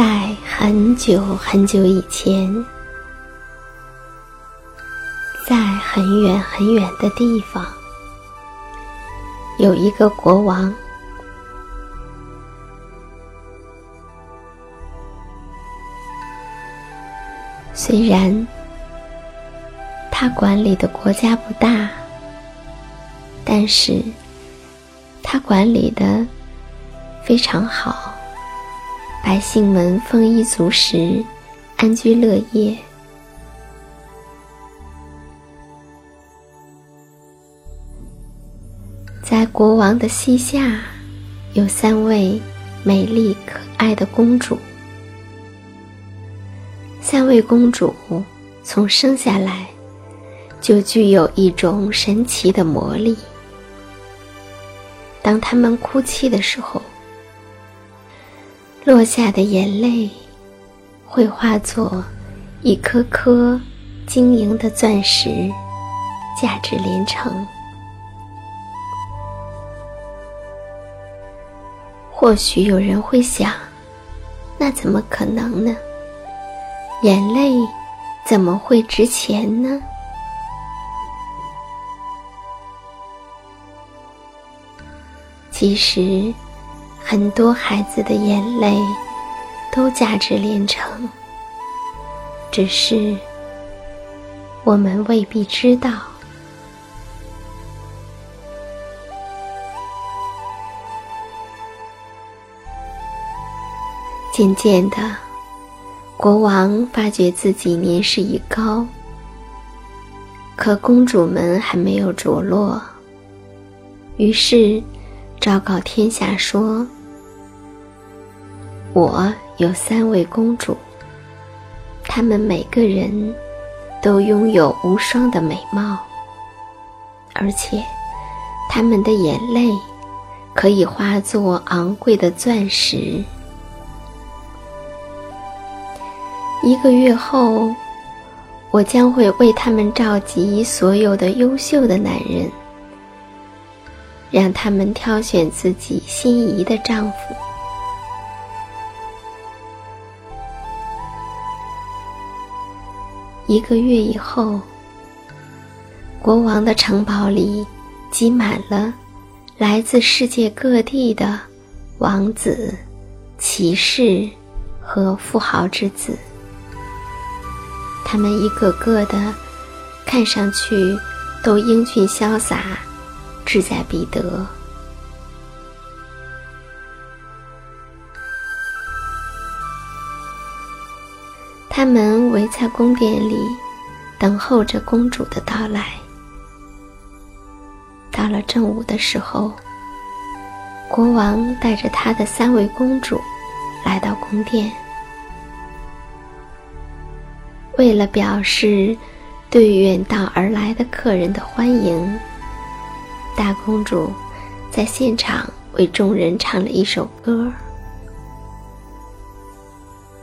在很久很久以前，在很远很远的地方，有一个国王。虽然他管理的国家不大，但是他管理的非常好。百姓们丰衣足食，安居乐业。在国王的膝下，有三位美丽可爱的公主。三位公主从生下来就具有一种神奇的魔力。当她们哭泣的时候，落下的眼泪会化作一颗颗晶莹的钻石，价值连城。或许有人会想，那怎么可能呢？眼泪怎么会值钱呢？其实。很多孩子的眼泪都价值连城，只是我们未必知道。渐渐的，国王发觉自己年事已高，可公主们还没有着落，于是昭告天下说。我有三位公主，她们每个人都拥有无双的美貌，而且她们的眼泪可以化作昂贵的钻石。一个月后，我将会为他们召集所有的优秀的男人，让他们挑选自己心仪的丈夫。一个月以后，国王的城堡里挤满了来自世界各地的王子、骑士和富豪之子。他们一个个的看上去都英俊潇洒、志在必得。他们围在宫殿里，等候着公主的到来。到了正午的时候，国王带着他的三位公主来到宫殿。为了表示对远道而来的客人的欢迎，大公主在现场为众人唱了一首歌。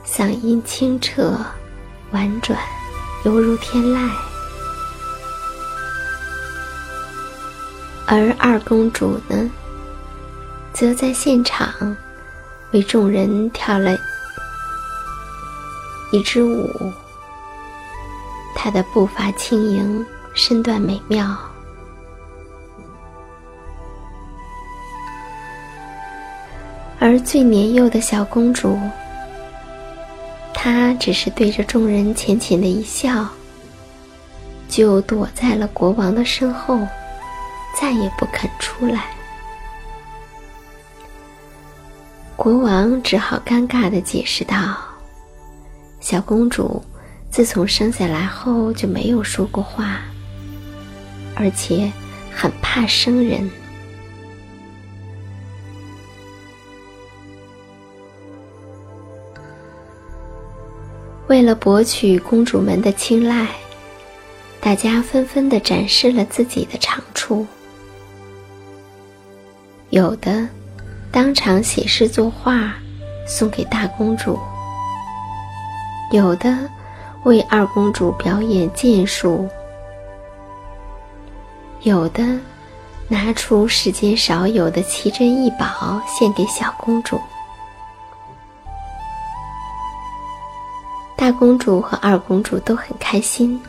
嗓音清澈、婉转，犹如天籁。而二公主呢，则在现场为众人跳了一支舞。她的步伐轻盈，身段美妙，最年幼的小公主。他只是对着众人浅浅的一笑，就躲在了国王的身后，再也不肯出来。国王只好尴尬的解释道：“小公主自从生下来后就没有说过话，而且很怕生人。”为了博取公主们的青睐，大家纷纷的展示了自己的长处。有的当场写诗作画送给大公主，有的为二公主表演剑术，有的拿出世间少有的奇珍异宝献给小公主。大公主和二公主都很开心，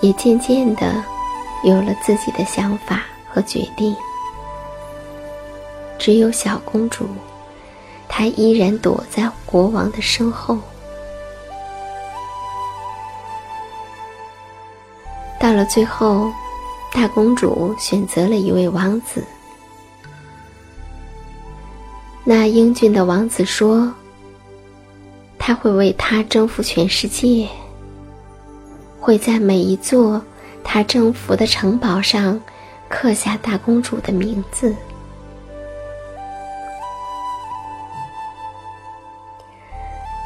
也渐渐的有了自己的想法和决定。只有小公主，她依然躲在国王的身后。到了最后，大公主选择了一位王子。那英俊的王子说。他会为她征服全世界，会在每一座他征服的城堡上刻下大公主的名字。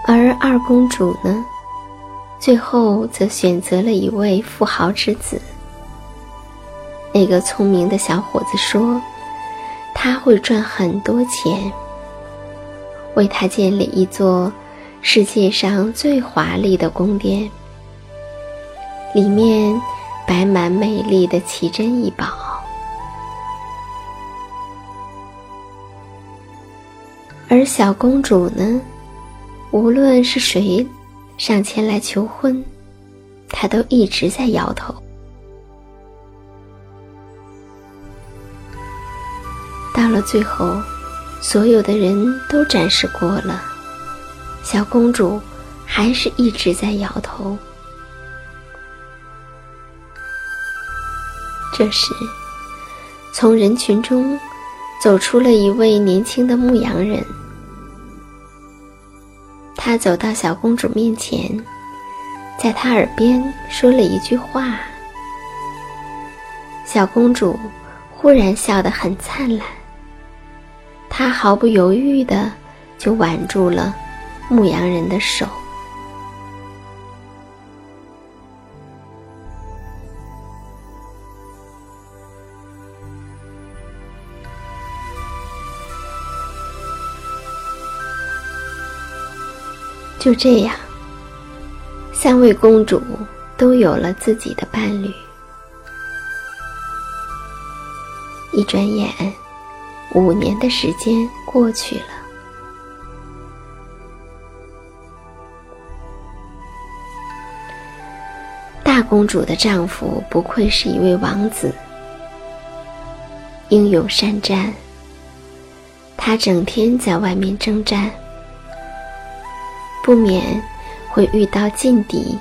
而二公主呢，最后则选择了一位富豪之子。那个聪明的小伙子说：“他会赚很多钱，为他建立一座。”世界上最华丽的宫殿，里面摆满美丽的奇珍异宝。而小公主呢，无论是谁上前来求婚，她都一直在摇头。到了最后，所有的人都展示过了。小公主还是一直在摇头。这时，从人群中走出了一位年轻的牧羊人。他走到小公主面前，在她耳边说了一句话。小公主忽然笑得很灿烂。她毫不犹豫的就挽住了。牧羊人的手，就这样，三位公主都有了自己的伴侣。一转眼，五年的时间过去了。大公主的丈夫不愧是一位王子，英勇善战。他整天在外面征战，不免会遇到劲敌。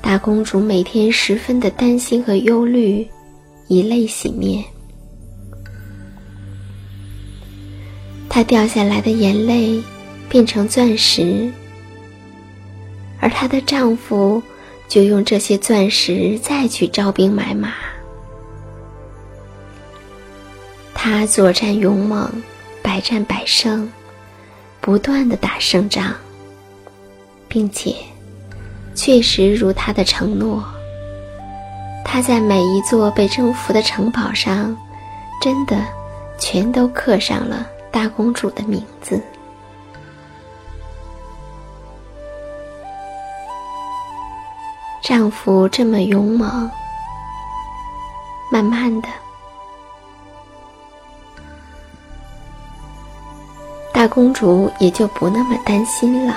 大公主每天十分的担心和忧虑，以泪洗面。她掉下来的眼泪变成钻石。而她的丈夫就用这些钻石再去招兵买马。他作战勇猛，百战百胜，不断的打胜仗，并且确实如他的承诺，他在每一座被征服的城堡上，真的全都刻上了大公主的名字。丈夫这么勇猛，慢慢的，大公主也就不那么担心了，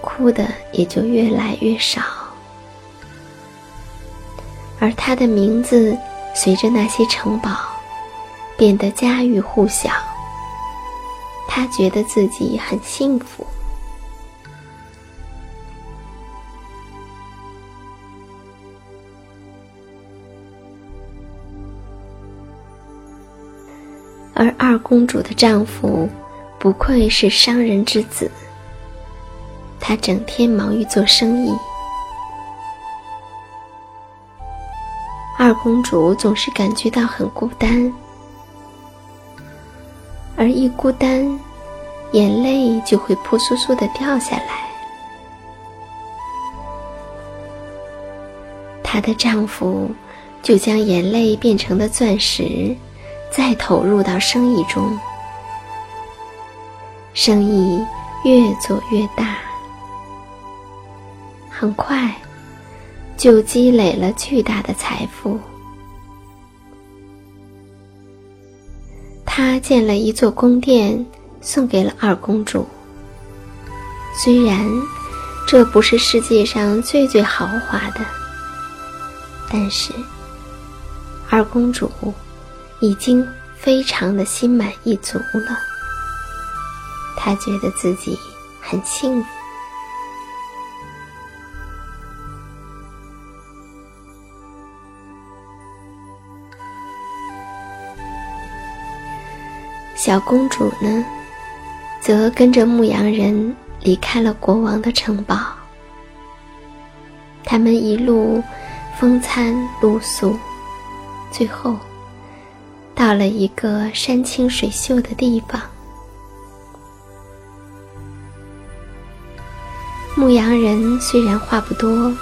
哭的也就越来越少，而她的名字随着那些城堡变得家喻户晓，她觉得自己很幸福。公主的丈夫，不愧是商人之子。他整天忙于做生意。二公主总是感觉到很孤单，而一孤单，眼泪就会扑簌簌的掉下来。她的丈夫就将眼泪变成了钻石。再投入到生意中，生意越做越大，很快就积累了巨大的财富。他建了一座宫殿，送给了二公主。虽然这不是世界上最最豪华的，但是二公主。已经非常的心满意足了，他觉得自己很幸福。小公主呢，则跟着牧羊人离开了国王的城堡。他们一路风餐露宿，最后。到了一个山清水秀的地方，牧羊人虽然话不多，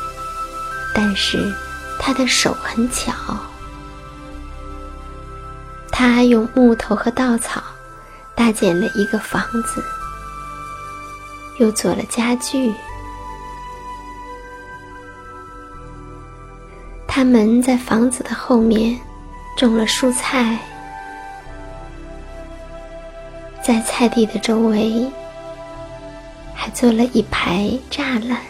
但是他的手很巧。他用木头和稻草搭建了一个房子，又做了家具。他们在房子的后面。种了蔬菜，在菜地的周围还做了一排栅栏，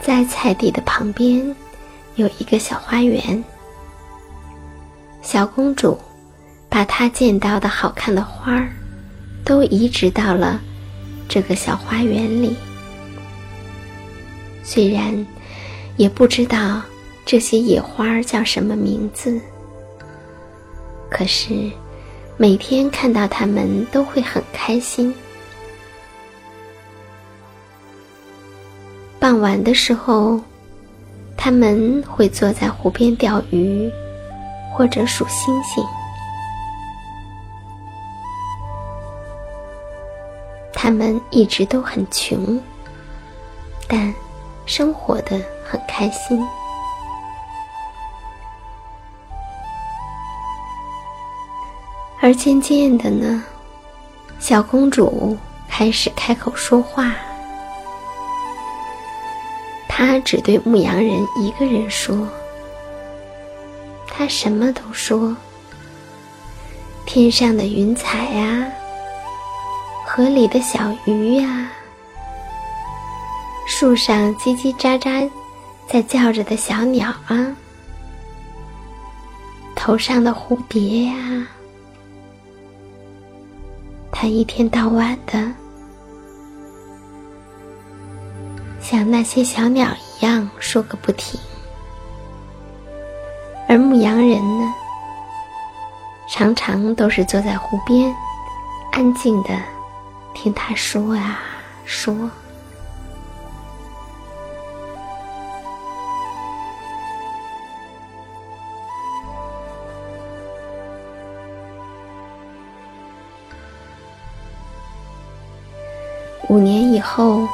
在菜地的旁边有一个小花园。小公主把她见到的好看的花儿都移植到了这个小花园里。虽然也不知道这些野花叫什么名字，可是每天看到它们都会很开心。傍晚的时候，他们会坐在湖边钓鱼，或者数星星。他们一直都很穷，但。生活的很开心。而渐渐的呢，小公主开始开口说话。她只对牧羊人一个人说，她什么都说。天上的云彩呀，河里的小鱼呀，树上叽叽喳喳在叫着的小鸟啊，头上的蝴蝶呀，他一天到晚的像那些小鸟一样说个不停，而牧羊人呢？常常都是坐在湖边，安静的听他说啊说。五年以后，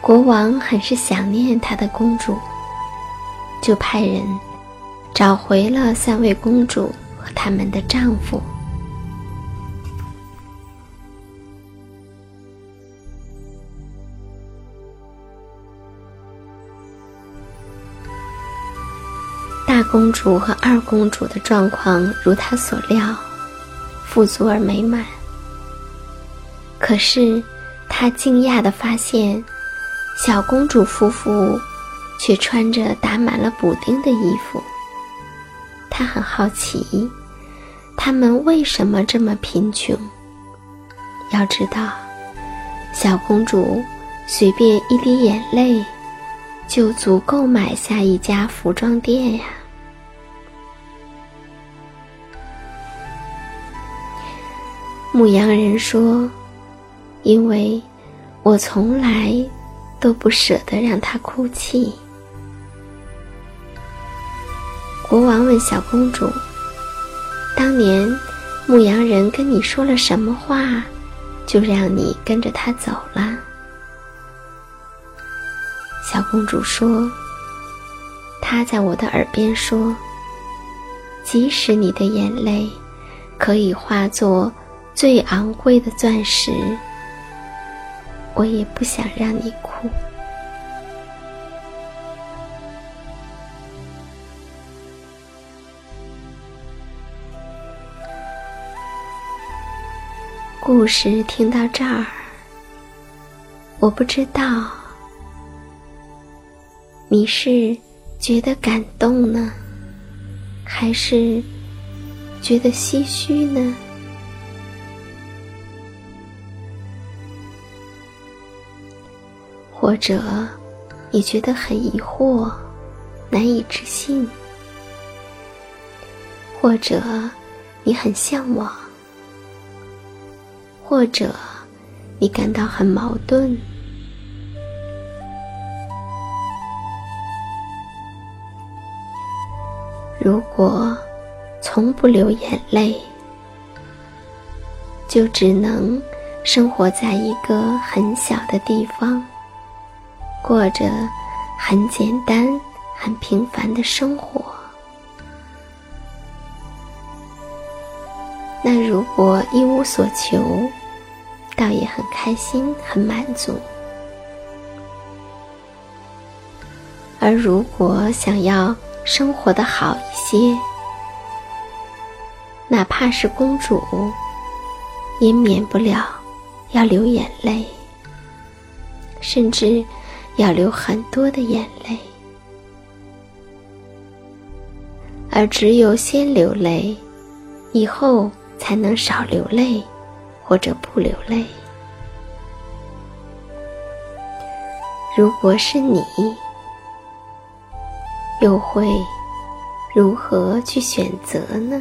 国王很是想念他的公主，就派人找回了三位公主。和他们的丈夫。大公主和二公主的状况如她所料，富足而美满。可是，她惊讶的发现，小公主夫妇却穿着打满了补丁的衣服。他很好奇，他们为什么这么贫穷？要知道，小公主随便一滴眼泪，就足够买下一家服装店呀。牧羊人说：“因为我从来都不舍得让她哭泣。”国王问小公主：“当年牧羊人跟你说了什么话，就让你跟着他走了？”小公主说：“他在我的耳边说，即使你的眼泪可以化作最昂贵的钻石，我也不想让你哭。”故事听到这儿，我不知道你是觉得感动呢，还是觉得唏嘘呢？或者你觉得很疑惑、难以置信？或者你很向往？或者，你感到很矛盾。如果从不流眼泪，就只能生活在一个很小的地方，过着很简单、很平凡的生活。那如果一无所求？倒也很开心，很满足。而如果想要生活的好一些，哪怕是公主，也免不了要流眼泪，甚至要流很多的眼泪。而只有先流泪，以后才能少流泪。或者不流泪。如果是你，又会如何去选择呢？